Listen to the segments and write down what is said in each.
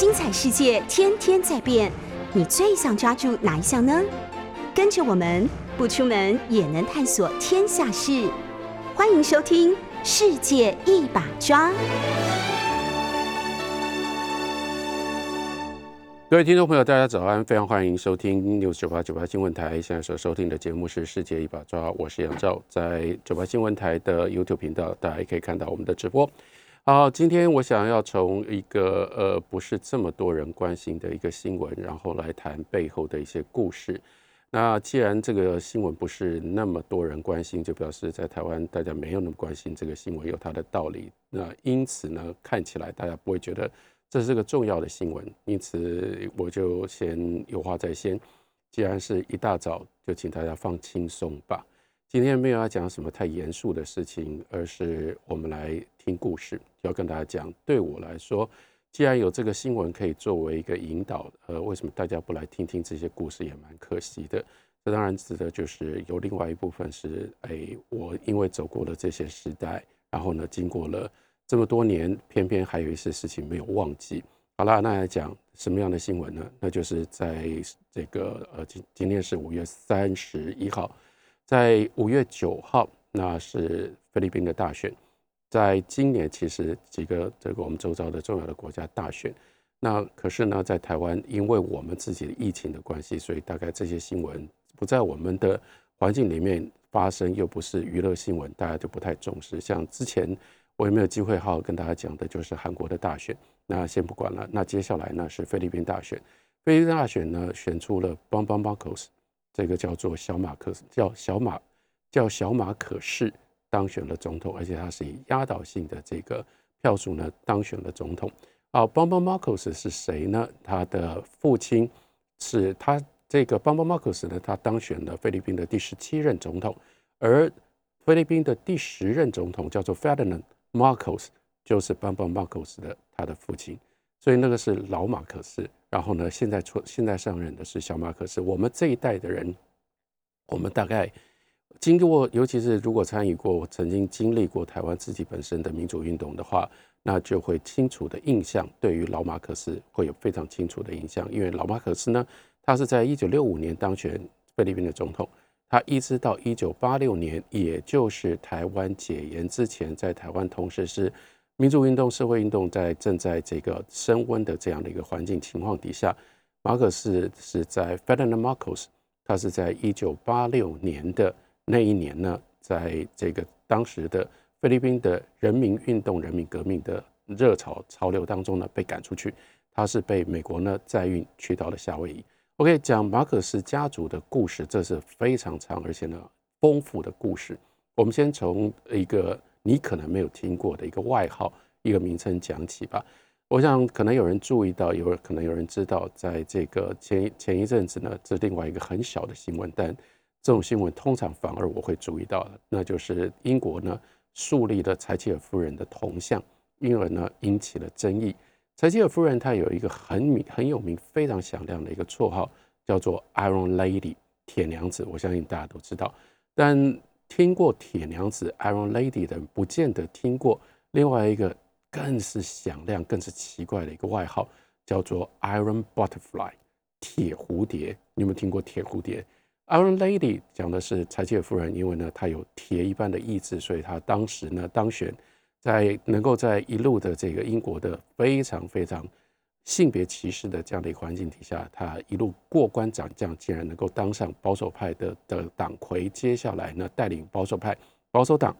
精彩世界天天在变，你最想抓住哪一项呢？跟着我们不出门也能探索天下事，欢迎收听《世界一把抓》。各位听众朋友，大家早安！非常欢迎收听六九八九八新闻台。现在所收听的节目是《世界一把抓》，我是杨照，在九八新闻台的 YouTube 频道，大家也可以看到我们的直播。好，今天我想要从一个呃不是这么多人关心的一个新闻，然后来谈背后的一些故事。那既然这个新闻不是那么多人关心，就表示在台湾大家没有那么关心这个新闻，有它的道理。那因此呢，看起来大家不会觉得。这是个重要的新闻，因此我就先有话在先。既然是一大早，就请大家放轻松吧。今天没有要讲什么太严肃的事情，而是我们来听故事。要跟大家讲，对我来说，既然有这个新闻可以作为一个引导，呃，为什么大家不来听听这些故事也蛮可惜的。这当然指的就是有另外一部分是，哎，我因为走过了这些时代，然后呢，经过了。这么多年，偏偏还有一些事情没有忘记。好了，那来讲什么样的新闻呢？那就是在这个呃，今今天是五月三十一号，在五月九号，那是菲律宾的大选。在今年，其实几个这个我们周遭的重要的国家大选，那可是呢，在台湾，因为我们自己的疫情的关系，所以大概这些新闻不在我们的环境里面发生，又不是娱乐新闻，大家就不太重视。像之前。我有没有机会好好跟大家讲的，就是韩国的大选。那先不管了。那接下来呢是菲律宾大选。菲律宾大选呢选出了邦邦马可斯，这个叫做小马克斯，叫小马，叫小马可士当选了总统，而且他是以压倒性的这个票数呢当选了总统。啊，邦邦马可斯是谁呢？他的父亲是他这个邦邦马可斯呢，他当选了菲律宾的第十七任总统，而菲律宾的第十任总统叫做 Ferdinand。Marcos 就是邦邦 Marcos 的他的父亲，所以那个是老马克思。然后呢，现在出现在上任的是小马克思。我们这一代的人，我们大概经过，尤其是如果参与过、曾经经历过台湾自己本身的民主运动的话，那就会清楚的印象，对于老马克思会有非常清楚的印象。因为老马克思呢，他是在一九六五年当选菲律宾的总统。他一直到一九八六年，也就是台湾解严之前，在台湾同时是民主运动、社会运动在正在这个升温的这样的一个环境情况底下，马可斯是在 Ferdinand Marcos，他是在一九八六年的那一年呢，在这个当时的菲律宾的人民运动、人民革命的热潮潮流当中呢，被赶出去，他是被美国呢载运去到了夏威夷。OK，讲马可斯家族的故事，这是非常长而且呢丰富的故事。我们先从一个你可能没有听过的一个外号、一个名称讲起吧。我想可能有人注意到，有可能有人知道，在这个前前一阵子呢，这另外一个很小的新闻，但这种新闻通常反而我会注意到的，那就是英国呢树立了柴契尔夫人的铜像，因而呢引起了争议。柴契尔夫人她有一个很名很有名、非常响亮的一个绰号，叫做 Iron Lady 铁娘子。我相信大家都知道，但听过铁娘子 Iron Lady 的人，不见得听过另外一个更是响亮、更是奇怪的一个外号，叫做 Iron Butterfly 铁蝴蝶。你有没有听过铁蝴蝶？Iron Lady 讲的是柴契尔夫人，因为呢她有铁一般的意志，所以她当时呢当选。在能够在一路的这个英国的非常非常性别歧视的这样的一个环境底下，她一路过关斩将，竟然能够当上保守派的的党魁。接下来呢，带领保守派保守党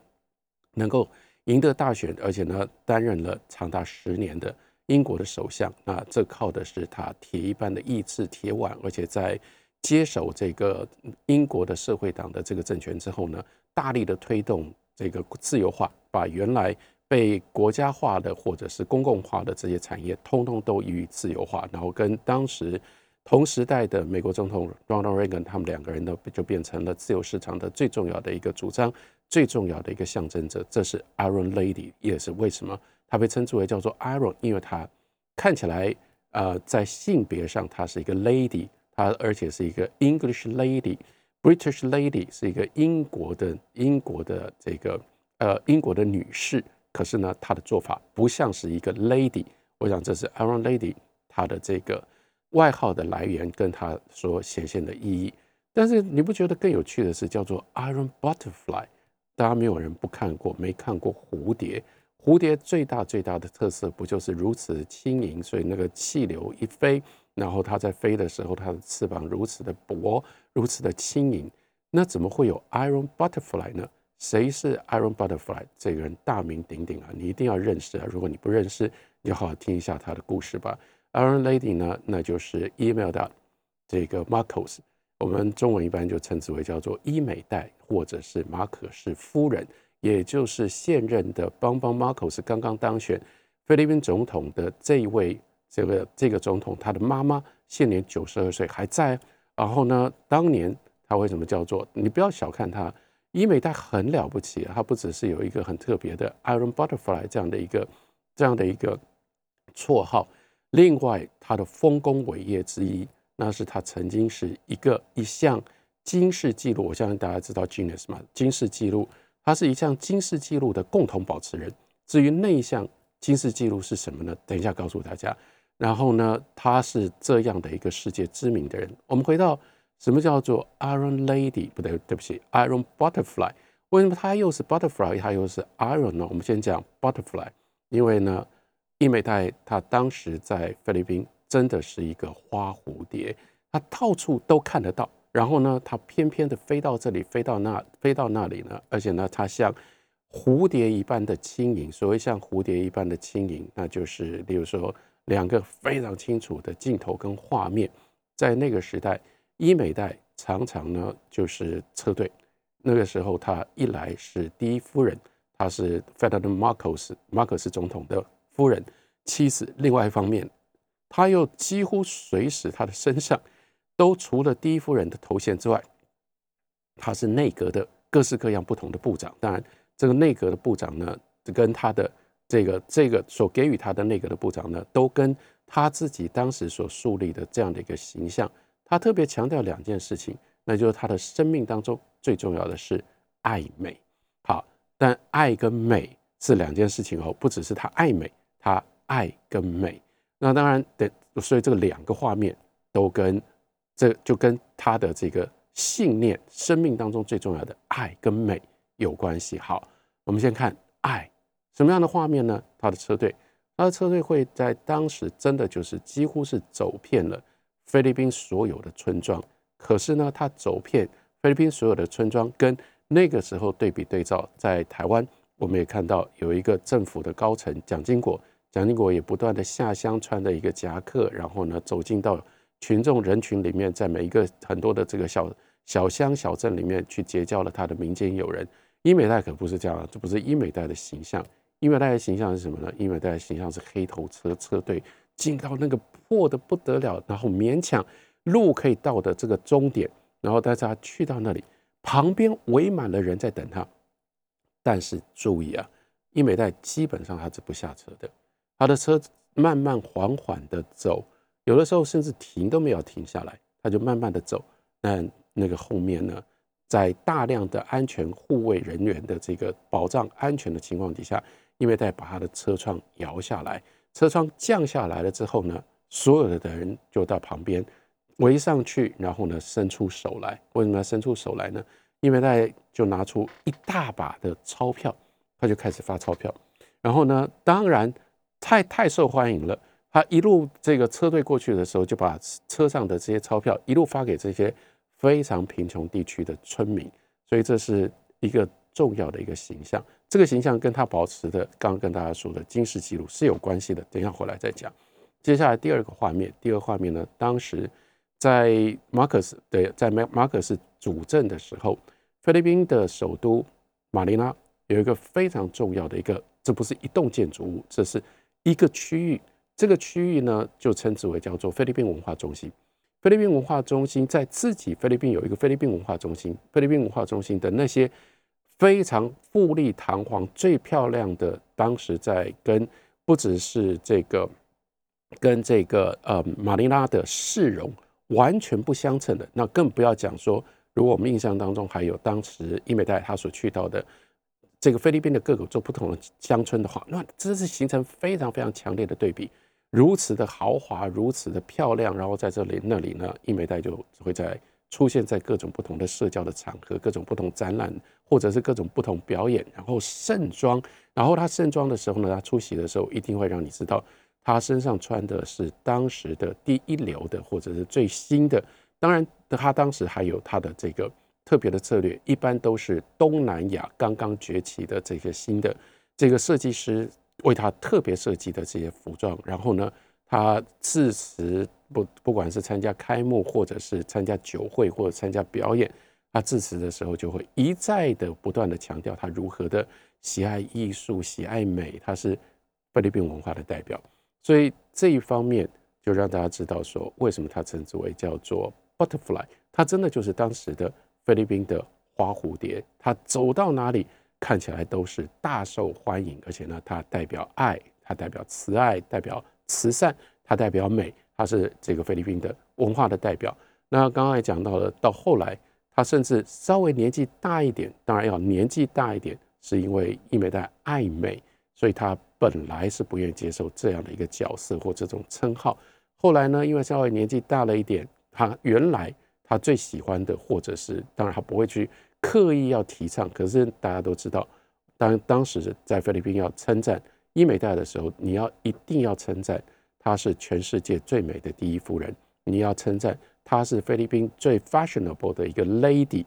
能够赢得大选，而且呢，担任了长达十年的英国的首相。那这靠的是她铁一般的意志、铁腕，而且在接手这个英国的社会党的这个政权之后呢，大力的推动这个自由化。把原来被国家化的或者是公共化的这些产业，通通都予以自由化，然后跟当时同时代的美国总统 Ronald Reagan 他们两个人呢，就变成了自由市场的最重要的一个主张，最重要的一个象征者。这是 Iron Lady，也是为什么她被称之为叫做 Iron，因为她看起来呃在性别上她是一个 lady，她而且是一个 English lady，British lady 是一个英国的英国的这个。呃，英国的女士，可是呢，她的做法不像是一个 lady。我想这是 Iron Lady，她。的这个外号的来源跟它所显现的意义。但是你不觉得更有趣的是叫做 Iron Butterfly？大家没有人不看过，没看过蝴蝶。蝴蝶最大最大的特色不就是如此轻盈？所以那个气流一飞，然后它在飞的时候，它的翅膀如此的薄，如此的轻盈。那怎么会有 Iron Butterfly 呢？谁是 Iron Butterfly？这个人大名鼎鼎啊，你一定要认识啊！如果你不认识，你就好好听一下他的故事吧。Iron Lady 呢，那就是 Email 的这个 Marcos，我们中文一般就称之为叫做伊美代，或者是马可是夫人。也就是现任的邦邦马可是刚刚当选菲律宾总统的这一位，这个这个总统，他的妈妈现年九十二岁还在。然后呢，当年他为什么叫做？你不要小看他，伊美代很了不起！他不只是有一个很特别的 Iron Butterfly 这样的一个这样的一个绰号，另外他的丰功伟业之一，那是他曾经是一个一项金氏纪录。我相信大家知道 Guinness 嘛，金氏纪录。他是一项金氏纪录的共同保持人。至于那一项金氏纪录是什么呢？等一下告诉大家。然后呢，他是这样的一个世界知名的人。我们回到什么叫做 Iron Lady？不对，对不起，Iron Butterfly。为什么他又是 Butterfly，他又是 Iron 呢？我们先讲 Butterfly，因为呢，伊美代他当时在菲律宾真的是一个花蝴蝶，他到处都看得到。然后呢，它偏偏的飞到这里，飞到那，飞到那里呢？而且呢，它像蝴蝶一般的轻盈。所谓像蝴蝶一般的轻盈，那就是，例如说，两个非常清楚的镜头跟画面，在那个时代，伊美代常常呢就是车队。那个时候，她一来是第一夫人，她是 Ferdinand Marcos 马可斯总统的夫人妻子；另外一方面，她又几乎随时她的身上。都除了第一夫人的头衔之外，他是内阁的各式各样不同的部长。当然，这个内阁的部长呢，跟他的这个这个所给予他的内阁的部长呢，都跟他自己当时所树立的这样的一个形象，他特别强调两件事情，那就是他的生命当中最重要的是爱美。好，但爱跟美是两件事情哦，不只是他爱美，他爱跟美。那当然，的，所以这个两个画面都跟。这就跟他的这个信念、生命当中最重要的爱跟美有关系。好，我们先看爱什么样的画面呢？他的车队，他的车队会在当时真的就是几乎是走遍了菲律宾所有的村庄。可是呢，他走遍菲律宾所有的村庄，跟那个时候对比对照，在台湾我们也看到有一个政府的高层蒋经国，蒋经国也不断的下乡穿的一个夹克，然后呢走进到。群众人群里面，在每一个很多的这个小小乡小镇里面去结交了他的民间友人。伊美代可不是这样，这不是伊美代的形象。伊美代的形象是什么呢？伊美代的形象是黑头车车队进到那个破的不得了，然后勉强路可以到的这个终点，然后大家去到那里，旁边围满了人在等他。但是注意啊，伊美代基本上他是不下车的，他的车慢慢缓缓的走。有的时候甚至停都没有停下来，他就慢慢的走。那那个后面呢，在大量的安全护卫人员的这个保障安全的情况底下，因为在把他的车窗摇下来，车窗降下来了之后呢，所有的的人就到旁边围上去，然后呢伸出手来。为什么要伸出手来呢？因为他就拿出一大把的钞票，他就开始发钞票。然后呢，当然太太受欢迎了。他一路这个车队过去的时候，就把车上的这些钞票一路发给这些非常贫穷地区的村民，所以这是一个重要的一个形象。这个形象跟他保持的刚刚跟大家说的金氏记录是有关系的。等一下回来再讲。接下来第二个画面，第二个画面呢，当时在马克思对在马马克思主政的时候，菲律宾的首都马尼拉有一个非常重要的一个，这不是一栋建筑物，这是一个区域。这个区域呢，就称之为叫做菲律宾文化中心。菲律宾文化中心在自己菲律宾有一个菲律宾文化中心。菲律宾文化中心的那些非常富丽堂皇、最漂亮的，当时在跟不只是这个跟这个呃马尼拉的市容完全不相称的，那更不要讲说，如果我们印象当中还有当时伊美代他所去到的。这个菲律宾的各个做不同的乡村的话，那真是形成非常非常强烈的对比。如此的豪华，如此的漂亮，然后在这里那里呢，伊美代就会在出现在各种不同的社交的场合，各种不同展览，或者是各种不同表演，然后盛装，然后他盛装的时候呢，他出席的时候一定会让你知道他身上穿的是当时的第一流的，或者是最新的。当然，他当时还有他的这个特别的策略，一般都是东南亚刚刚崛起的这个新的这个设计师为他特别设计的这些服装，然后呢，他致辞。不，不管是参加开幕，或者是参加酒会，或者参加表演，他致辞的时候就会一再的不断的强调他如何的喜爱艺术、喜爱美，他是菲律宾文化的代表。所以这一方面就让大家知道说，为什么他称之为叫做 butterfly，他真的就是当时的菲律宾的花蝴蝶，他走到哪里看起来都是大受欢迎，而且呢，他代表爱，他代表慈爱，代表慈善，它代表美。他是这个菲律宾的文化的代表。那刚刚也讲到了，到后来他甚至稍微年纪大一点，当然要年纪大一点，是因为伊美代爱美，所以他本来是不愿意接受这样的一个角色或这种称号。后来呢，因为稍微年纪大了一点，他原来他最喜欢的，或者是当然他不会去刻意要提倡，可是大家都知道，当当时在菲律宾要称赞伊美代的时候，你要一定要称赞。她是全世界最美的第一夫人，你要称赞她是菲律宾最 fashionable 的一个 lady。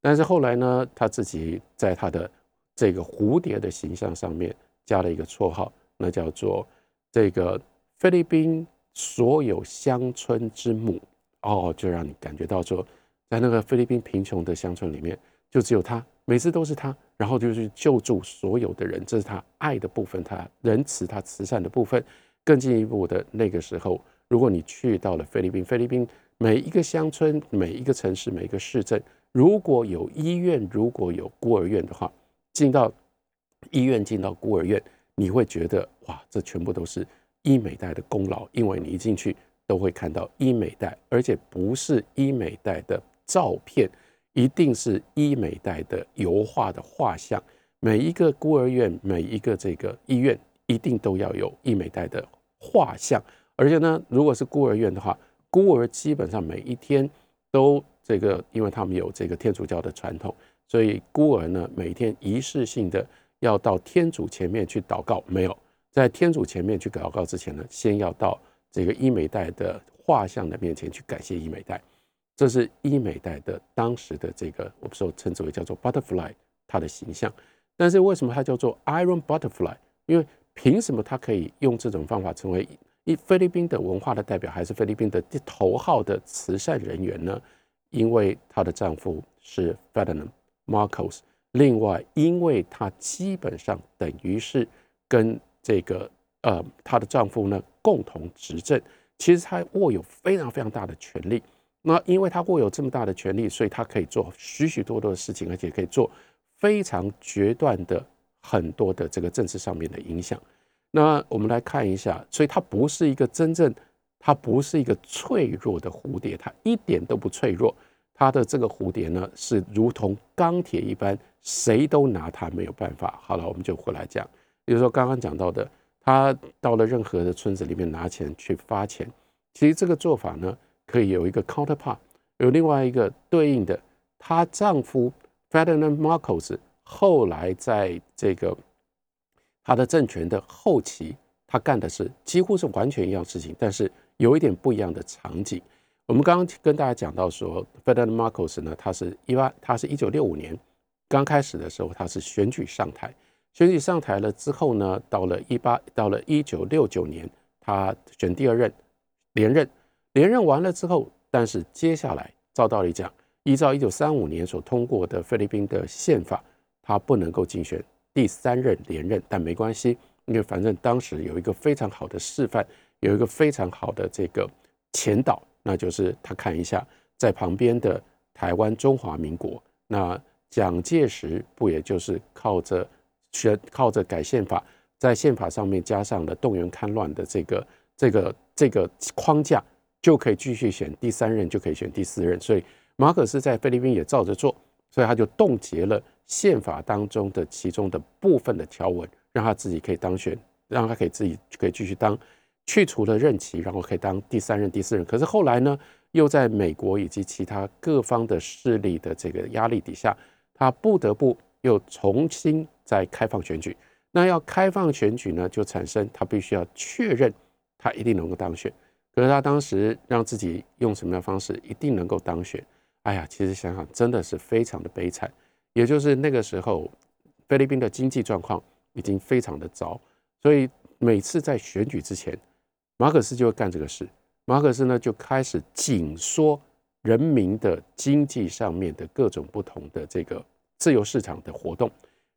但是后来呢，她自己在她的这个蝴蝶的形象上面加了一个绰号，那叫做这个菲律宾所有乡村之母。哦，就让你感觉到说，在那个菲律宾贫穷的乡村里面，就只有他，每次都是他，然后就去救助所有的人，这是他爱的部分，他仁慈、他慈善的部分。更进一步的那个时候，如果你去到了菲律宾，菲律宾每一个乡村、每一个城市、每一个市镇，如果有医院、如果有孤儿院的话，进到医院、进到孤儿院，你会觉得哇，这全部都是医美代的功劳，因为你一进去都会看到医美代，而且不是医美代的照片，一定是医美代的油画的画像。每一个孤儿院、每一个这个医院，一定都要有医美代的。画像，而且呢，如果是孤儿院的话，孤儿基本上每一天都这个，因为他们有这个天主教的传统，所以孤儿呢每天仪式性的要到天主前面去祷告。没有在天主前面去祷告之前呢，先要到这个伊美代的画像的面前去感谢伊美代。这是伊美代的当时的这个，我们说称之为叫做 butterfly 它的形象。但是为什么它叫做 iron butterfly？因为凭什么她可以用这种方法成为一菲律宾的文化的代表，还是菲律宾的头号的慈善人员呢？因为她的丈夫是 Ferdinand Marcos，另外，因为她基本上等于是跟这个呃她的丈夫呢共同执政，其实她握有非常非常大的权力。那因为他握有这么大的权力，所以他可以做许许多多的事情，而且可以做非常决断的。很多的这个政治上面的影响，那我们来看一下，所以它不是一个真正，它不是一个脆弱的蝴蝶，它一点都不脆弱。它的这个蝴蝶呢，是如同钢铁一般，谁都拿它没有办法。好了，我们就回来讲，比如说刚刚讲到的，他到了任何的村子里面拿钱去发钱，其实这个做法呢，可以有一个 counterpart，有另外一个对应的，她丈夫 Ferdinand Marcos。后来在这个他的政权的后期，他干的是几乎是完全一样事情，但是有一点不一样的场景。我们刚刚跟大家讲到说，Ferdinand Marcos 呢，他是一八，他是一九六五年刚开始的时候，他是选举上台，选举上台了之后呢，到了一八，到了一九六九年，他选第二任连任，连任完了之后，但是接下来照道理讲，依照一九三五年所通过的菲律宾的宪法。他不能够竞选第三任连任，但没关系，因为反正当时有一个非常好的示范，有一个非常好的这个前导，那就是他看一下在旁边的台湾中华民国，那蒋介石不也就是靠着选靠着改宪法，在宪法上面加上了动员戡乱的这个这个这个框架，就可以继续选第三任，就可以选第四任，所以马可斯在菲律宾也照着做，所以他就冻结了。宪法当中的其中的部分的条文，让他自己可以当选，让他可以自己可以继续当去除了任期，然后可以当第三任、第四任。可是后来呢，又在美国以及其他各方的势力的这个压力底下，他不得不又重新再开放选举。那要开放选举呢，就产生他必须要确认他一定能够当选。可是他当时让自己用什么样的方式一定能够当选？哎呀，其实想想真的是非常的悲惨。也就是那个时候，菲律宾的经济状况已经非常的糟，所以每次在选举之前。马可斯就会干这个事。马可斯呢，就开始紧缩人民的经济上面的各种不同的这个自由市场的活动，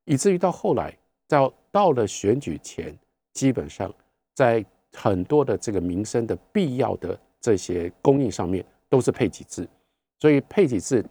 以至于到后来，到到了选举前，基本上在很多的这个民生的必要的这些供应上面都是配给制。所以配给制，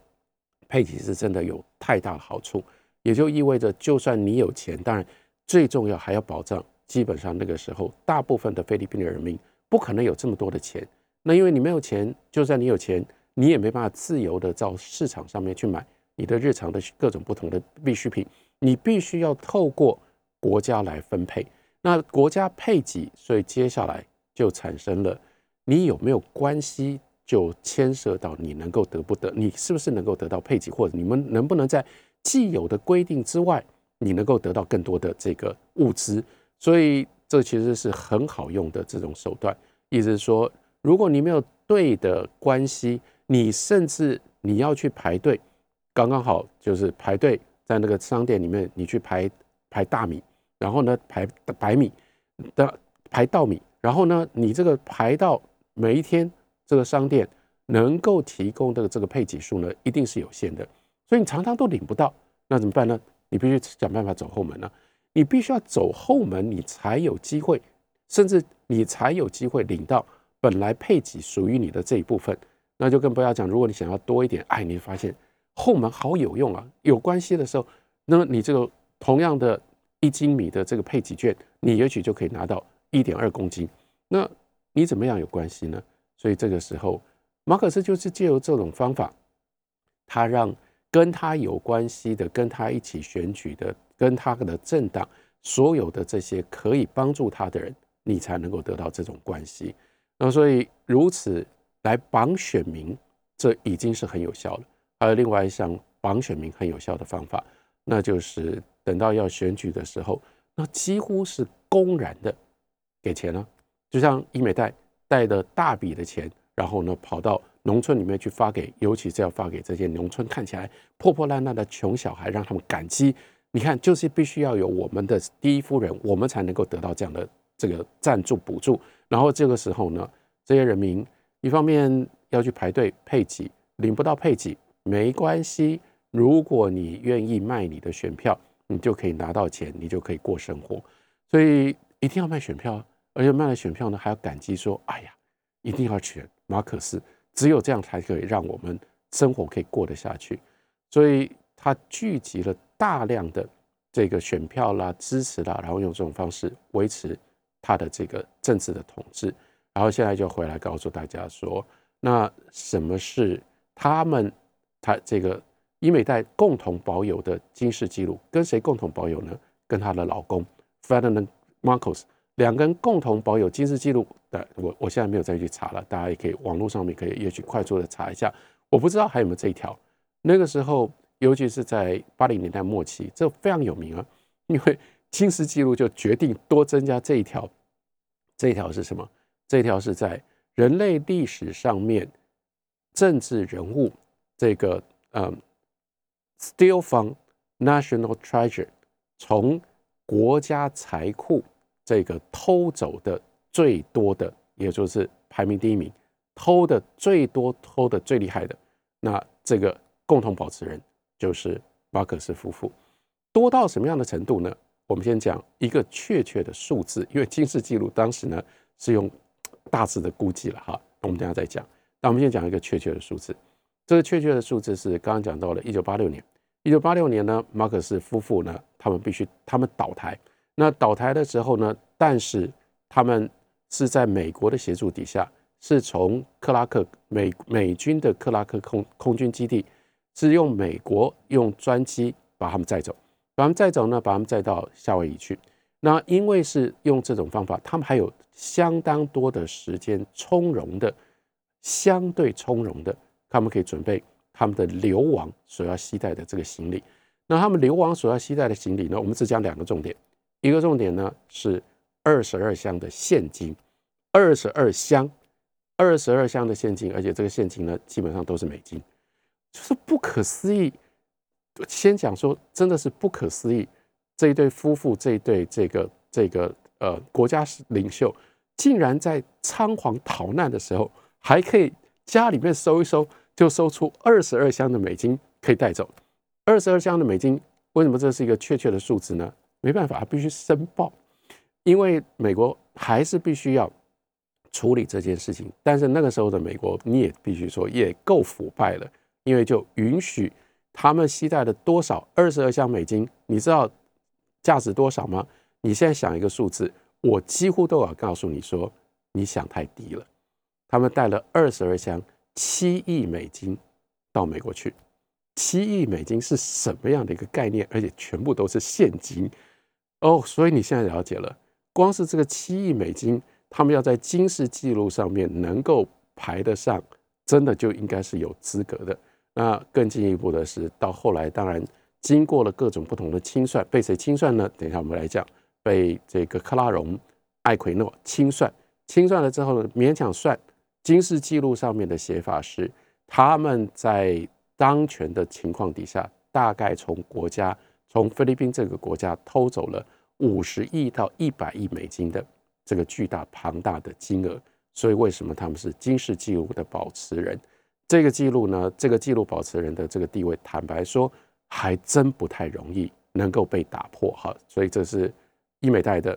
配给制真的有太大的好处，也就意味着，就算你有钱，当然最重要还要保障。基本上那个时候，大部分的菲律宾的人民不可能有这么多的钱。那因为你没有钱，就算你有钱，你也没办法自由的到市场上面去买你的日常的各种不同的必需品。你必须要透过国家来分配。那国家配给，所以接下来就产生了你有没有关系，就牵涉到你能够得不得，你是不是能够得到配给，或者你们能不能在既有的规定之外，你能够得到更多的这个物资。所以这其实是很好用的这种手段，意思是说，如果你没有对的关系，你甚至你要去排队，刚刚好就是排队在那个商店里面，你去排排大米，然后呢排白米的排稻米，然后呢你这个排到每一天这个商店能够提供的这个配给数呢，一定是有限的，所以你常常都领不到，那怎么办呢？你必须想办法走后门了。你必须要走后门，你才有机会，甚至你才有机会领到本来配给属于你的这一部分。那就更不要讲，如果你想要多一点，哎，你发现后门好有用啊！有关系的时候，那么你这个同样的一斤米的这个配给券，你也许就可以拿到一点二公斤。那你怎么样有关系呢？所以这个时候，马可斯就是借由这种方法，他让跟他有关系的、跟他一起选举的。跟他的政党所有的这些可以帮助他的人，你才能够得到这种关系。那所以如此来绑选民，这已经是很有效了。还有另外一项绑选民很有效的方法，那就是等到要选举的时候，那几乎是公然的给钱了。就像伊美代带的大笔的钱，然后呢跑到农村里面去发给，尤其是要发给这些农村看起来破破烂烂的穷小孩，让他们感激。你看，就是必须要有我们的第一夫人，我们才能够得到这样的这个赞助补助。然后这个时候呢，这些人民一方面要去排队配给，领不到配给没关系，如果你愿意卖你的选票，你就可以拿到钱，你就可以过生活。所以一定要卖选票，而且卖了选票呢，还要感激说：“哎呀，一定要选马可斯，只有这样才可以让我们生活可以过得下去。”所以他聚集了。大量的这个选票啦、支持啦，然后用这种方式维持他的这个政治的统治。然后现在就回来告诉大家说，那什么是他们他这个伊美代共同保有的金氏记录？跟谁共同保有呢？跟她的老公 Ferdinand Marcos 两个人共同保有金氏记录的。我我现在没有再去查了，大家也可以网络上面可以也去快速的查一下。我不知道还有没有这一条。那个时候。尤其是在八零年代末期，这非常有名啊，因为金氏记录就决定多增加这一条。这一条是什么？这一条是在人类历史上面政治人物这个嗯，steal from national treasure，从国家财库这个偷走的最多的，也就是排名第一名，偷的最多、偷的最厉害的，那这个共同保持人。就是马可斯夫妇多到什么样的程度呢？我们先讲一个确切的数字，因为金氏记录当时呢是用大致的估计了哈，我们等下再讲。那我们先讲一个确切的数字，这个确切的数字是刚刚讲到了一九八六年。一九八六年呢，马可斯夫妇呢，他们必须他们倒台。那倒台的时候呢，但是他们是在美国的协助底下，是从克拉克美美军的克拉克空空军基地。是用美国用专机把他们载走，把他们载走呢，把他们载到夏威夷去。那因为是用这种方法，他们还有相当多的时间从容的，相对从容的，他们可以准备他们的流亡所要携带的这个行李。那他们流亡所要携带的行李呢？我们只讲两个重点，一个重点呢是二十二箱的现金，二十二箱，二十二箱的现金，而且这个现金呢基本上都是美金，就是不可思议。先讲说，真的是不可思议，这一对夫妇，这一对这个这个呃国家领袖，竟然在仓皇逃难的时候，还可以家里面收一收，就收出二十二箱的美金可以带走。二十二箱的美金，为什么这是一个确切的数字呢？没办法，必须申报，因为美国还是必须要处理这件事情。但是那个时候的美国，你也必须说也够腐败了，因为就允许他们携带了多少二十二箱美金，你知道价值多少吗？你现在想一个数字，我几乎都要告诉你说，你想太低了。他们带了二十二箱七亿美金到美国去。七亿美金是什么样的一个概念？而且全部都是现金哦，所以你现在了解了，光是这个七亿美金，他们要在金氏记录上面能够排得上，真的就应该是有资格的。那更进一步的是，到后来当然经过了各种不同的清算，被谁清算呢？等一下我们来讲，被这个克拉荣、艾奎诺清算，清算了之后呢，勉强算金氏记录上面的写法是他们在。当权的情况底下，大概从国家从菲律宾这个国家偷走了五十亿到一百亿美金的这个巨大庞大的金额，所以为什么他们是金氏纪录的保持人？这个记录呢，这个记录保持人的这个地位，坦白说还真不太容易能够被打破哈。所以这是伊美代的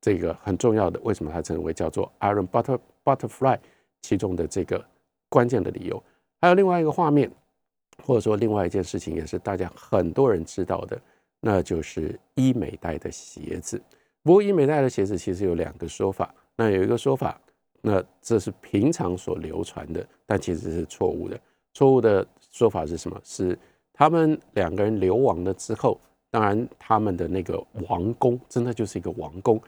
这个很重要的，为什么它称为叫做 Iron Butter Butterfly 其中的这个关键的理由。还有另外一个画面。或者说，另外一件事情也是大家很多人知道的，那就是医美代的鞋子。不过，医美代的鞋子其实有两个说法。那有一个说法，那这是平常所流传的，但其实是错误的。错误的说法是什么？是他们两个人流亡了之后，当然他们的那个王宫真的就是一个王宫，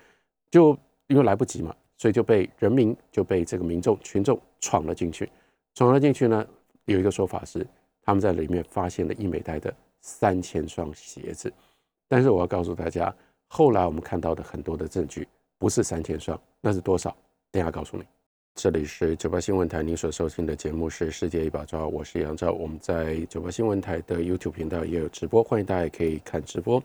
就因为来不及嘛，所以就被人民就被这个民众群众闯了进去。闯了进去呢，有一个说法是。他们在里面发现了伊美代的三千双鞋子，但是我要告诉大家，后来我们看到的很多的证据不是三千双，那是多少？等下告诉你。这里是九八新闻台，您所收听的节目是《世界一把抓》，我是杨照。我们在九八新闻台的 YouTube 频道也有直播，欢迎大家也可以看直播。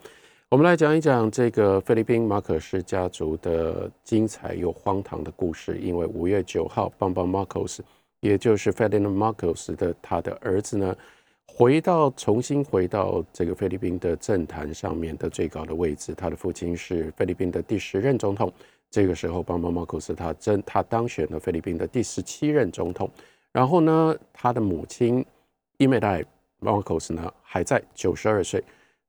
我们来讲一讲这个菲律宾马可斯家族的精彩又荒唐的故事。因为五月九号，棒棒马可斯。也就是 Ferdinand Marcos 的他的儿子呢，回到重新回到这个菲律宾的政坛上面的最高的位置。他的父亲是菲律宾的第十任总统，这个时候，邦邦马可斯他真他当选了菲律宾的第十七任总统。然后呢，他的母亲伊美代马可斯呢还在九十二岁，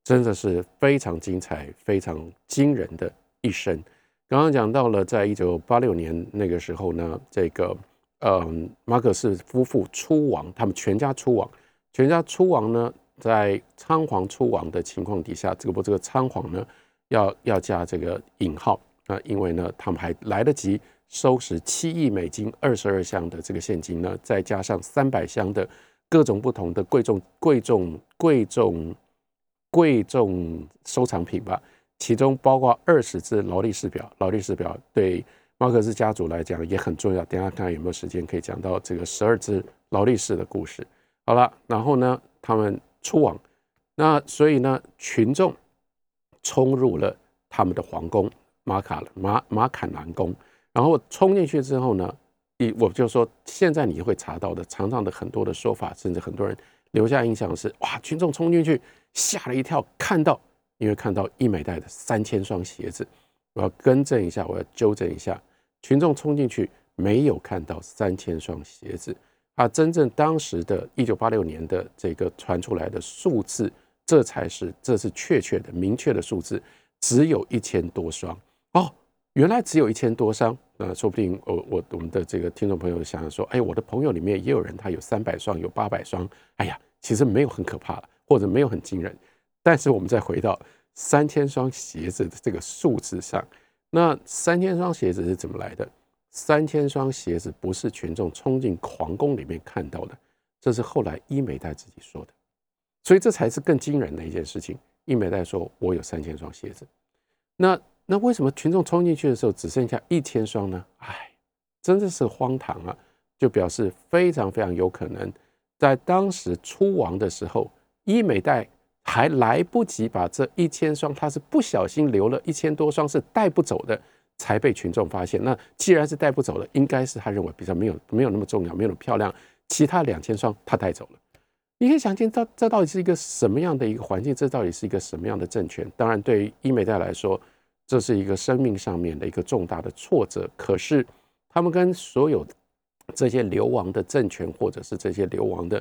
真的是非常精彩、非常惊人的一生。刚刚讲到了，在一九八六年那个时候呢，这个。嗯，马可斯夫妇出亡，他们全家出亡，全家出亡呢，在仓皇出亡的情况底下，这个不，这个仓皇呢，要要加这个引号啊，因为呢，他们还来得及收拾七亿美金二十二箱的这个现金呢，再加上三百箱的各种不同的贵重贵重贵重贵重收藏品吧，其中包括二十只劳力士表，劳力士表对。马克思家族来讲也很重要，等下看看有没有时间可以讲到这个十二只劳力士的故事。好了，然后呢，他们出往那，所以呢，群众冲入了他们的皇宫马卡马马坎南宫，然后冲进去之后呢，一我就说，现在你会查到的常常的很多的说法，甚至很多人留下印象是，哇，群众冲进去吓了一跳，看到因为看到一美代的三千双鞋子，我要更正一下，我要纠正一下。群众冲进去，没有看到三千双鞋子啊！真正当时的一九八六年的这个传出来的数字，这才是这是确切的、明确的数字，只有一千多双哦。原来只有一千多双，那说不定我我我们的这个听众朋友想想说，哎，我的朋友里面也有人他有三百双，有八百双，哎呀，其实没有很可怕了，或者没有很惊人。但是我们再回到三千双鞋子的这个数字上。那三千双鞋子是怎么来的？三千双鞋子不是群众冲进皇宫里面看到的，这是后来伊美代自己说的，所以这才是更惊人的一件事情。伊美代说：“我有三千双鞋子。”那那为什么群众冲进去的时候只剩下一千双呢？哎，真的是荒唐啊！就表示非常非常有可能，在当时出王的时候，医美代还来不及把这一千双，他是不小心留了一千多双是带不走的。才被群众发现。那既然是带不走了，应该是他认为比较没有没有那么重要，没有那么漂亮。其他两千双他带走了。你可以想见，这这到底是一个什么样的一个环境？这到底是一个什么样的政权？当然，对于医美代来说，这是一个生命上面的一个重大的挫折。可是，他们跟所有这些流亡的政权，或者是这些流亡的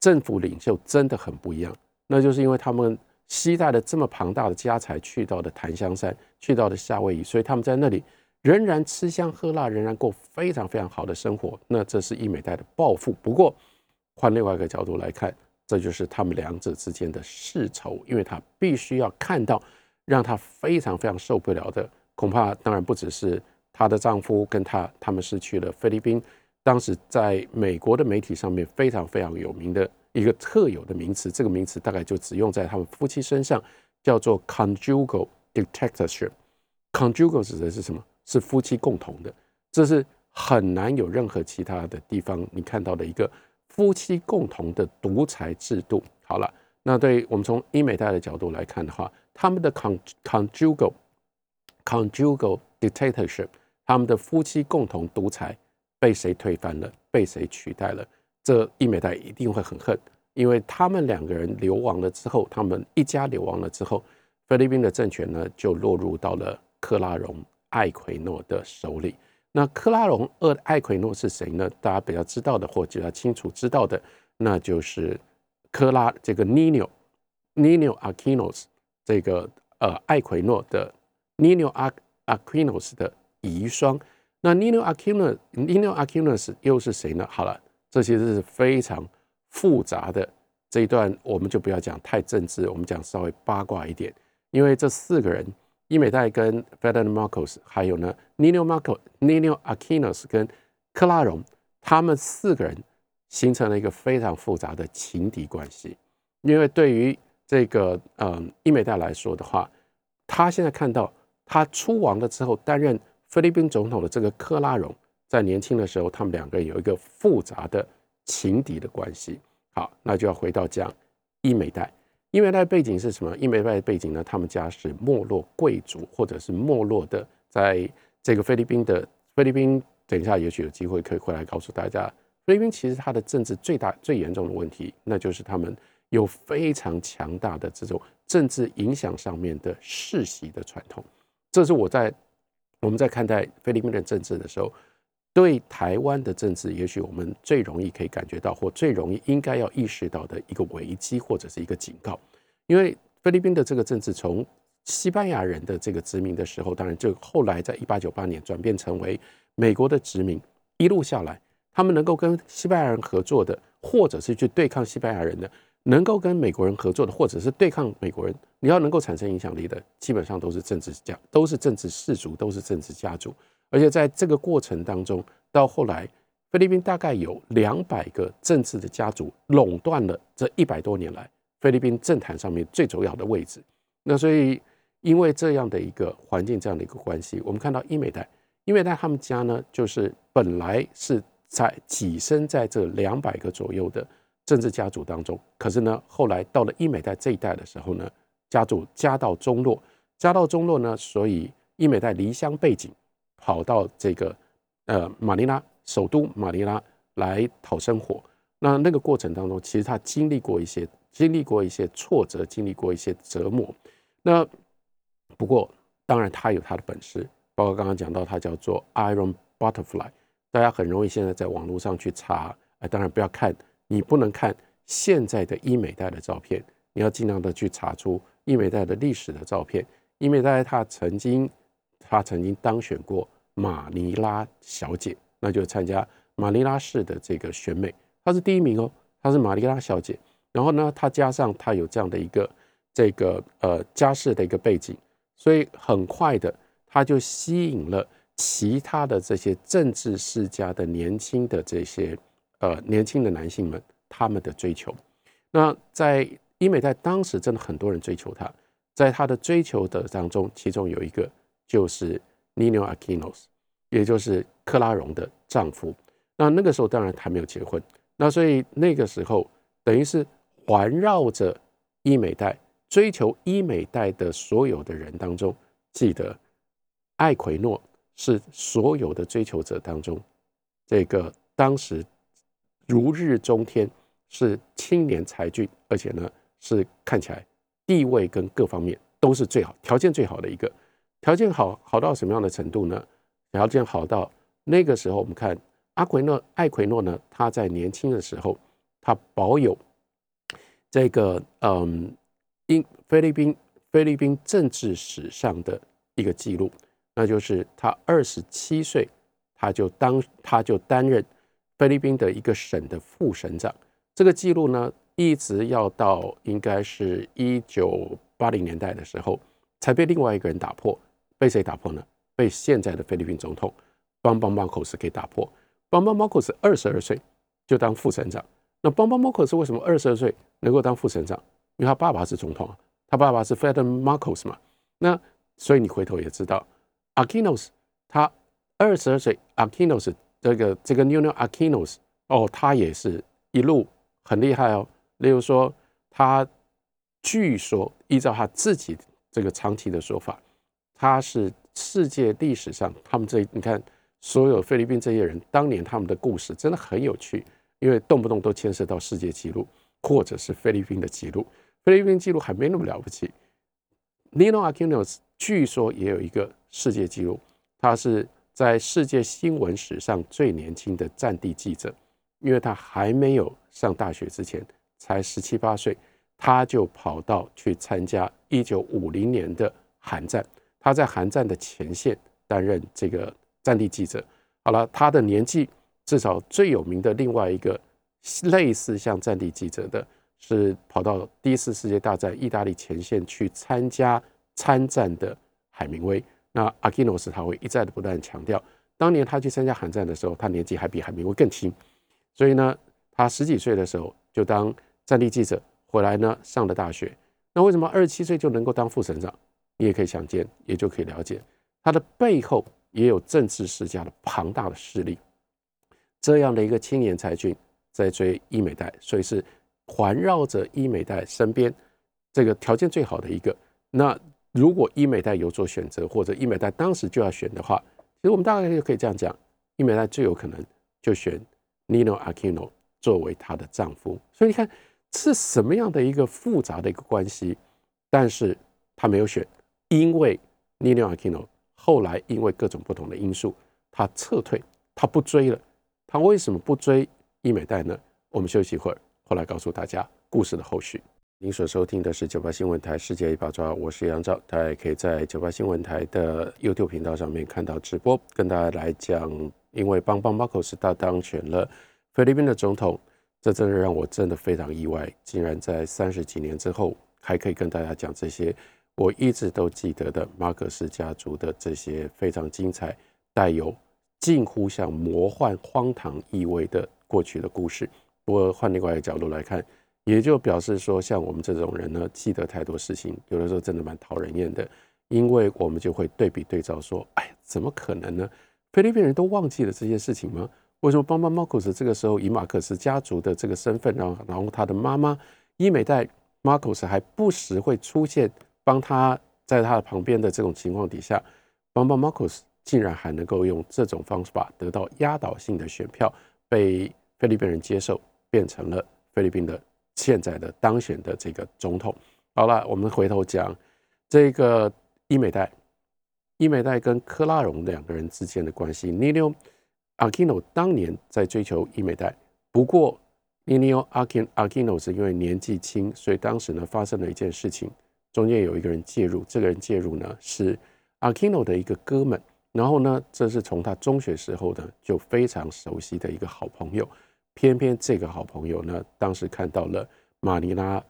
政府领袖，真的很不一样。那就是因为他们。携带了这么庞大的家财去到的檀香山，去到的夏威夷，所以他们在那里仍然吃香喝辣，仍然过非常非常好的生活。那这是伊美代的报复。不过换另外一个角度来看，这就是他们两者之间的世仇，因为他必须要看到让他非常非常受不了的，恐怕当然不只是她的丈夫跟她，他们失去了菲律宾当时在美国的媒体上面非常非常有名的。一个特有的名词，这个名词大概就只用在他们夫妻身上，叫做 conjugal dictatorship。conjugal 指的是什么？是夫妻共同的，这是很难有任何其他的地方你看到的一个夫妻共同的独裁制度。好了，那对我们从英美代的角度来看的话，他们的 con conjugal conjugal dictatorship，他们的夫妻共同独裁被谁推翻了？被谁取代了？这伊美代一定会很恨，因为他们两个人流亡了之后，他们一家流亡了之后，菲律宾的政权呢就落入到了克拉荣艾奎诺的手里。那克拉荣二艾奎诺是谁呢？大家比较知道的或比较清楚知道的，那就是克拉这个 Nino Nino Aquinos 这个呃艾奎诺的 Nino Aquinos 的遗孀。那 Nino Aquino Nino Aquinos 又是谁呢？好了。这其实是非常复杂的这一段，我们就不要讲太政治，我们讲稍微八卦一点。因为这四个人，伊美代跟 Ferdinand Marcos，还有呢 Nino Marcos、Nino Aquinos 跟克拉荣，他们四个人形成了一个非常复杂的情敌关系。因为对于这个嗯伊美代来说的话，他现在看到他出王了之后，担任菲律宾总统的这个克拉荣。在年轻的时候，他们两个有一个复杂的情敌的关系。好，那就要回到讲伊美代。伊美代背景是什么？伊美代背景呢？他们家是没落贵族，或者是没落的，在这个菲律宾的菲律宾。等一下，也许有机会可以回来告诉大家，菲律宾其实它的政治最大最严重的问题，那就是他们有非常强大的这种政治影响上面的世袭的传统。这是我在我们在看待菲律宾的政治的时候。对台湾的政治，也许我们最容易可以感觉到，或最容易应该要意识到的一个危机，或者是一个警告。因为菲律宾的这个政治，从西班牙人的这个殖民的时候，当然就后来在一八九八年转变成为美国的殖民，一路下来，他们能够跟西班牙人合作的，或者是去对抗西班牙人的，能够跟美国人合作的，或者是对抗美国人，你要能够产生影响力的，基本上都是政治家，都是政治氏族，都是政治家族。而且在这个过程当中，到后来，菲律宾大概有两百个政治的家族垄断了这一百多年来菲律宾政坛上面最主要的位置。那所以，因为这样的一个环境，这样的一个关系，我们看到伊美代，伊美代他们家呢，就是本来是在跻身在这两百个左右的政治家族当中，可是呢，后来到了伊美代这一代的时候呢，家族家道中落，家道中落呢，所以伊美代离乡背井。跑到这个呃马尼拉首都马尼拉来讨生活，那那个过程当中，其实他经历过一些经历过一些挫折，经历过一些折磨。那不过当然他有他的本事，包括刚刚讲到他叫做 Iron Butterfly，大家很容易现在在网络上去查，哎，当然不要看，你不能看现在的伊美代的照片，你要尽量的去查出伊美代的历史的照片。伊美代他曾经。她曾经当选过马尼拉小姐，那就参加马尼拉市的这个选美，她是第一名哦，她是马尼拉小姐。然后呢，她加上她有这样的一个这个呃家世的一个背景，所以很快的他就吸引了其他的这些政治世家的年轻的这些呃年轻的男性们他们的追求。那在伊美代当时真的很多人追求她，在她的追求的当中，其中有一个就是 Nino Aquinos，也就是克拉荣的丈夫。那那个时候当然还没有结婚，那所以那个时候等于是环绕着伊美代追求伊美代的所有的人当中，记得艾奎诺是所有的追求者当中这个当时如日中天，是青年才俊，而且呢。是看起来地位跟各方面都是最好，条件最好的一个，条件好好到什么样的程度呢？条件好到那个时候，我们看阿奎诺艾奎诺呢，他在年轻的时候，他保有这个嗯，英菲律宾菲律宾政治史上的一个记录，那就是他二十七岁，他就当他就担任菲律宾的一个省的副省长，这个记录呢。一直要到应该是一九八零年代的时候，才被另外一个人打破。被谁打破呢？被现在的菲律宾总统邦邦马可斯给打破。邦邦马可斯二十二岁就当副省长。那邦邦马可斯为什么二十二岁能够当副省长？因为他爸爸是总统啊，他爸爸是 Ferdinand Marcos 嘛。那所以你回头也知道，Aquinos 他二十二岁，Aquinos 这个这个 Nuno Aquinos 哦，他也是一路很厉害哦。例如说，他据说依照他自己这个长期的说法，他是世界历史上他们这你看，所有菲律宾这些人当年他们的故事真的很有趣，因为动不动都牵涉到世界纪录或者是菲律宾的纪录。菲律宾纪录还没那么了不起。Nino Aquinos 据说也有一个世界纪录，他是在世界新闻史上最年轻的战地记者，因为他还没有上大学之前。才十七八岁，他就跑到去参加一九五零年的韩战。他在韩战的前线担任这个战地记者。好了，他的年纪至少最有名的另外一个类似像战地记者的，是跑到第一次世界大战意大利前线去参加参战的海明威。那阿基诺斯他会一再的不断强调，当年他去参加韩战的时候，他年纪还比海明威更轻。所以呢，他十几岁的时候就当。战地记者回来呢，上了大学。那为什么二十七岁就能够当副省长？你也可以想见，也就可以了解，他的背后也有政治世家的庞大的势力。这样的一个青年才俊在追伊美代，所以是环绕着伊美代身边这个条件最好的一个。那如果伊美代有做选择，或者伊美代当时就要选的话，其实我们大概就可以这样讲：伊美代最有可能就选 Nino Aquino 作为她的丈夫。所以你看。是什么样的一个复杂的一个关系？但是他没有选，因为 Nino Aquino 后来因为各种不同的因素，他撤退，他不追了。他为什么不追伊美代呢？我们休息一会儿，后来告诉大家故事的后续。您所收听的是九八新闻台世界一把抓，我是杨照，大家可以在九八新闻台的 YouTube 频道上面看到直播，跟大家来讲，因为邦邦马可斯他当选了菲律宾的总统。这真的让我真的非常意外，竟然在三十几年之后还可以跟大家讲这些我一直都记得的马可斯家族的这些非常精彩、带有近乎像魔幻、荒唐意味的过去的故事。不过换另外一个角度来看，也就表示说，像我们这种人呢，记得太多事情，有的时候真的蛮讨人厌的，因为我们就会对比对照说：“哎，怎么可能呢？菲律宾人都忘记了这些事情吗？”为什么邦邦马克斯这个时候以马克思家族的这个身份，然后然后他的妈妈伊美代马克斯还不时会出现，帮他在他的旁边的这种情况底下，邦邦马克斯竟然还能够用这种方法得到压倒性的选票，被菲律宾人接受，变成了菲律宾的现在的当选的这个总统。好了，我们回头讲这个伊美代，伊美代跟科拉荣两个人之间的关系，尼纽。Aquino 当年在追求伊美代，不过 Nino Aquino Aquino 是因为年纪轻，所以当时呢发生了一件事情，中间有一个人介入，这个人介入呢是 Aquino 的一个哥们，然后呢这是从他中学时候呢就非常熟悉的一个好朋友，偏偏这个好朋友呢当时看到了马尼拉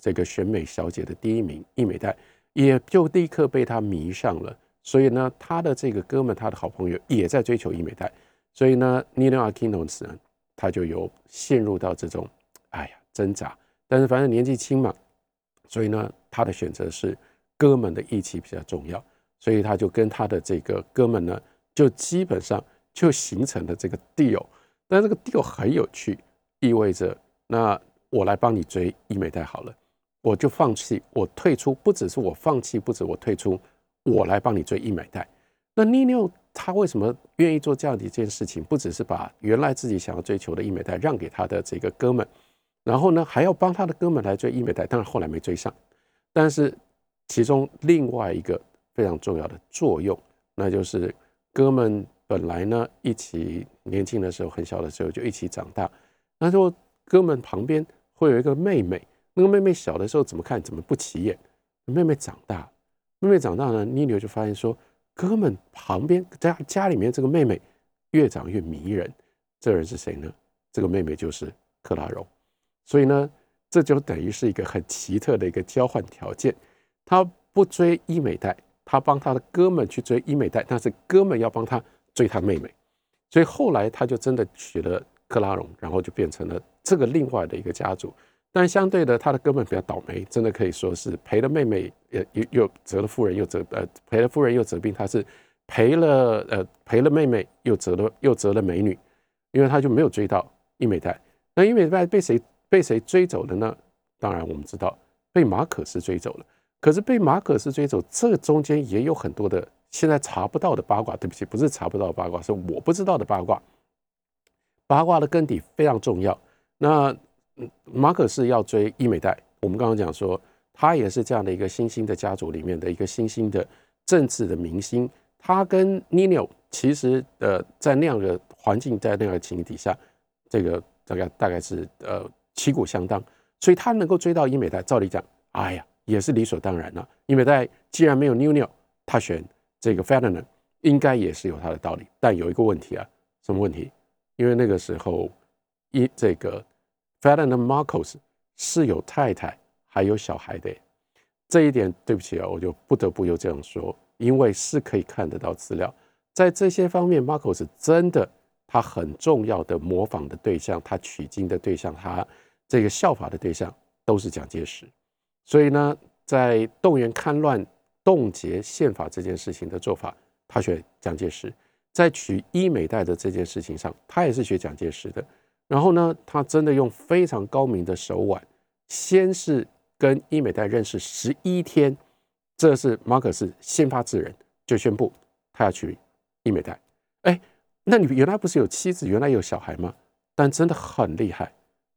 这个选美小姐的第一名伊美代，也就立刻被他迷上了。所以呢，他的这个哥们，他的好朋友也在追求伊美代，所以呢，Nino Aquino 呢，他就有陷入到这种哎呀挣扎。但是反正年纪轻嘛，所以呢，他的选择是哥们的义气比较重要，所以他就跟他的这个哥们呢，就基本上就形成了这个 deal。但这个 deal 很有趣，意味着那我来帮你追伊美贷好了，我就放弃，我退出，不只是我放弃，不止我退出，我来帮你追伊美贷。那 Nino 他为什么愿意做这样的一件事情？不只是把原来自己想要追求的伊美贷让给他的这个哥们，然后呢还要帮他的哥们来追伊美贷，当然后来没追上。但是其中另外一个非常重要的作用，那就是哥们。本来呢，一起年轻的时候，很小的时候就一起长大。那时候哥们旁边会有一个妹妹，那个妹妹小的时候怎么看怎么不起眼。妹妹长大，妹妹长大呢，妮妮就发现说，哥们旁边家家里面这个妹妹越长越迷人。这人是谁呢？这个妹妹就是克拉荣。所以呢，这就等于是一个很奇特的一个交换条件。他不追伊美代，他帮他的哥们去追伊美代，但是哥们要帮他。追他妹妹，所以后来他就真的娶了克拉荣，然后就变成了这个另外的一个家族。但相对的，他的哥们比较倒霉，真的可以说是赔了妹妹，又又又折了夫人，又折呃赔了夫人又折兵。他是赔了呃赔了妹妹，又折了又折了美女，因为他就没有追到伊美代。那伊美代被谁被谁追走了呢？当然我们知道被马可斯追走了。可是被马可斯追走，这中间也有很多的。现在查不到的八卦，对不起，不是查不到八卦，是我不知道的八卦。八卦的根底非常重要。那马可是要追伊美代，我们刚刚讲说，他也是这样的一个新兴的家族里面的一个新兴的政治的明星。他跟尼纽其实呃，在那样的环境，在那样的情形底下，这个大概大概是呃旗鼓相当，所以他能够追到伊美代，照理讲，哎呀，也是理所当然了。伊美代既然没有尼纽，他选。这个 Ferdinand 应该也是有他的道理，但有一个问题啊，什么问题？因为那个时候一这个 Ferdinand Marcos 是有太太还有小孩的，这一点对不起啊，我就不得不又这样说，因为是可以看得到资料，在这些方面，Marcos 真的他很重要的模仿的对象，他取经的对象，他这个效法的对象都是蒋介石，所以呢，在动员戡乱。冻结宪法这件事情的做法，他学蒋介石；在取伊美代的这件事情上，他也是学蒋介石的。然后呢，他真的用非常高明的手腕，先是跟伊美代认识十一天，这是马可斯先发制人，就宣布他要娶伊美代。哎，那你原来不是有妻子，原来有小孩吗？但真的很厉害。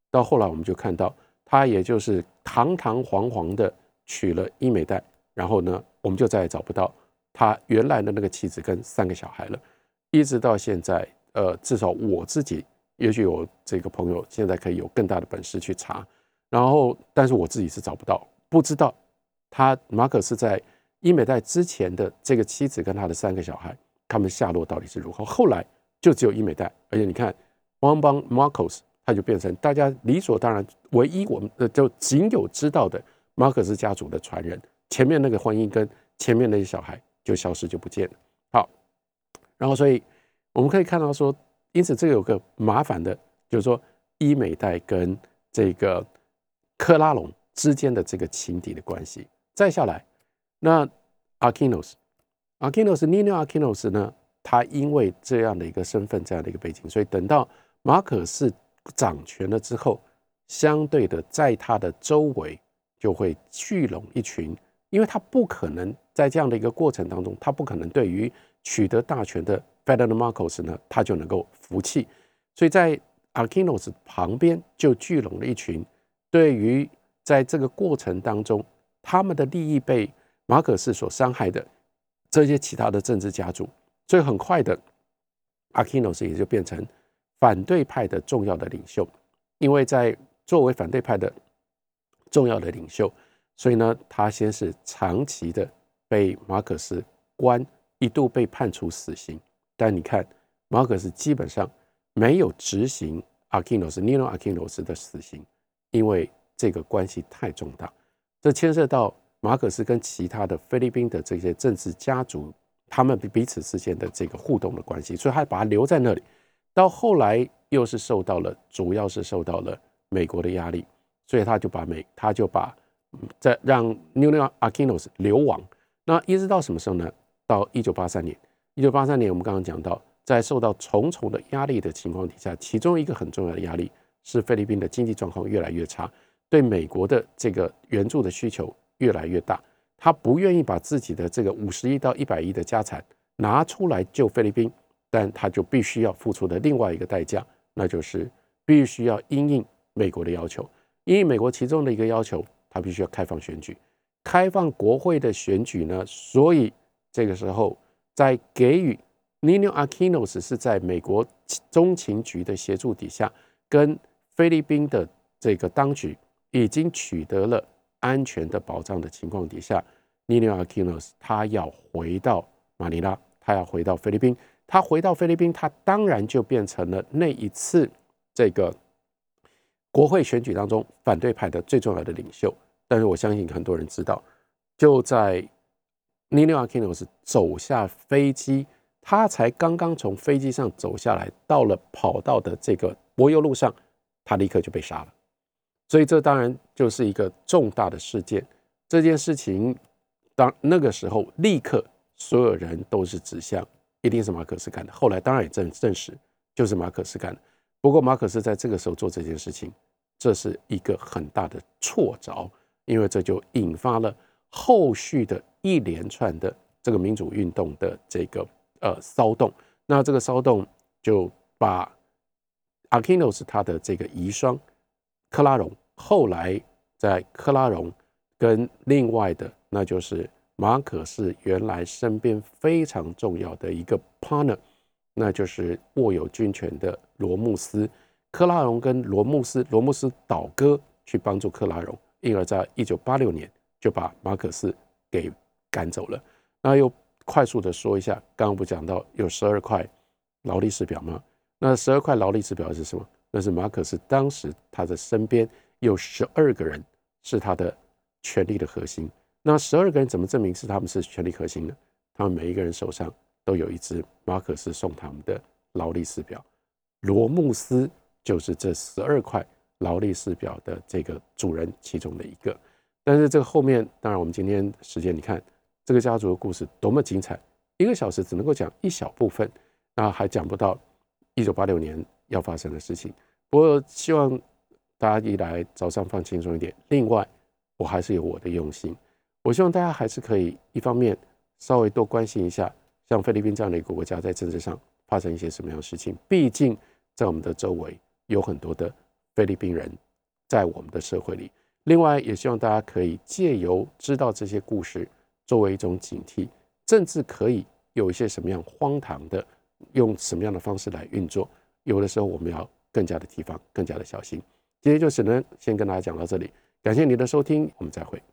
到后来我们就看到，他也就是堂堂皇皇的娶了伊美代。然后呢，我们就再也找不到他原来的那个妻子跟三个小孩了，一直到现在，呃，至少我自己，也许有这个朋友现在可以有更大的本事去查，然后，但是我自己是找不到，不知道他马可是在伊美代之前的这个妻子跟他的三个小孩，他们下落到底是如何？后来就只有伊美代，而且你看，汪邦 Marcos 他就变成大家理所当然唯一我们呃就仅有知道的马可斯家族的传人。前面那个婚姻跟前面那些小孩就消失就不见了。好，然后所以我们可以看到说，因此这个有个麻烦的，就是说伊美代跟这个克拉隆之间的这个情敌的关系。再下来，那 Aquinos，Aquinos，Nino Aquinos 呢，他因为这样的一个身份，这样的一个背景，所以等到马可是掌权了之后，相对的在他的周围就会聚拢一群。因为他不可能在这样的一个过程当中，他不可能对于取得大权的 Ferdinand Marcos 呢，他就能够服气，所以在 Aquinos 旁边就聚拢了一群，对于在这个过程当中，他们的利益被马可斯所伤害的这些其他的政治家族，所以很快的，Aquinos 也就变成反对派的重要的领袖，因为在作为反对派的重要的领袖。所以呢，他先是长期的被马可斯关，一度被判处死刑。但你看，马可斯基本上没有执行阿基诺斯尼诺阿基诺斯的死刑，因为这个关系太重大，这牵涉到马可斯跟其他的菲律宾的这些政治家族，他们彼此之间的这个互动的关系，所以他把他留在那里。到后来又是受到了，主要是受到了美国的压力，所以他就把美，他就把在让 n u n o Aquinos 流亡。那一直到什么时候呢？到一九八三年。一九八三年，我们刚刚讲到，在受到重重的压力的情况底下，其中一个很重要的压力是菲律宾的经济状况越来越差，对美国的这个援助的需求越来越大，他不愿意把自己的这个五十亿到一百亿的家产拿出来救菲律宾，但他就必须要付出的另外一个代价，那就是必须要应应美国的要求，因应美国其中的一个要求，他必须要开放选举，开放国会的选举呢，所以这个时候。在给予 Nino Aquinos 是在美国中情局的协助底下，跟菲律宾的这个当局已经取得了安全的保障的情况底下，Nino Aquinos 他要回到马尼拉，他要回到菲律宾，他回到菲律宾，他当然就变成了那一次这个国会选举当中反对派的最重要的领袖。但是我相信很多人知道，就在。Nino Aquinos 走下飞机，他才刚刚从飞机上走下来，到了跑道的这个柏油路上，他立刻就被杀了。所以这当然就是一个重大的事件。这件事情当那个时候立刻所有人都是指向一定是马克斯干的。后来当然也证证实就是马克斯干的。不过马可斯在这个时候做这件事情，这是一个很大的错着，因为这就引发了后续的。一连串的这个民主运动的这个呃骚动，那这个骚动就把 Aquinos 他的这个遗孀克拉荣，后来在克拉荣跟另外的那就是马可是原来身边非常重要的一个 partner，那就是握有军权的罗穆斯，克拉荣跟罗穆斯，罗穆斯倒戈去帮助克拉荣，因而在一九八六年就把马可斯给。赶走了，那又快速的说一下，刚刚不讲到有十二块劳力士表吗？那十二块劳力士表是什么？那是马可斯当时他的身边有十二个人是他的权力的核心。那十二个人怎么证明是他们是权力核心呢？他们每一个人手上都有一只马可斯送他们的劳力士表，罗慕斯就是这十二块劳力士表的这个主人其中的一个。但是这个后面，当然我们今天时间你看。这个家族的故事多么精彩！一个小时只能够讲一小部分，那还讲不到一九八六年要发生的事情。不过希望大家一来早上放轻松一点。另外，我还是有我的用心，我希望大家还是可以一方面稍微多关心一下，像菲律宾这样的一个国家在政治上发生一些什么样的事情。毕竟在我们的周围有很多的菲律宾人在我们的社会里。另外，也希望大家可以借由知道这些故事。作为一种警惕，政治可以有一些什么样荒唐的，用什么样的方式来运作？有的时候我们要更加的提防，更加的小心。今天就只能先跟大家讲到这里，感谢您的收听，我们再会。